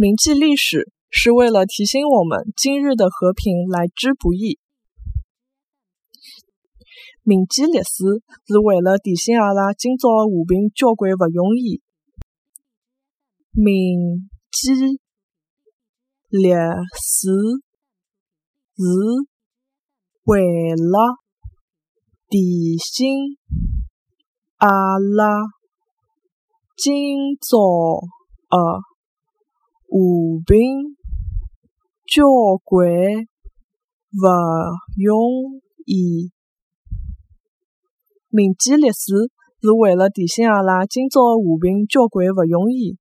铭记历史是为了提醒我们今日的和平来之不易。铭记历史是为了提醒阿拉今朝的和平交关勿容易。铭记历史是为了提醒阿拉今朝的。和平交关勿容易。铭记历史是为了提醒阿拉今朝的和平交关勿容易。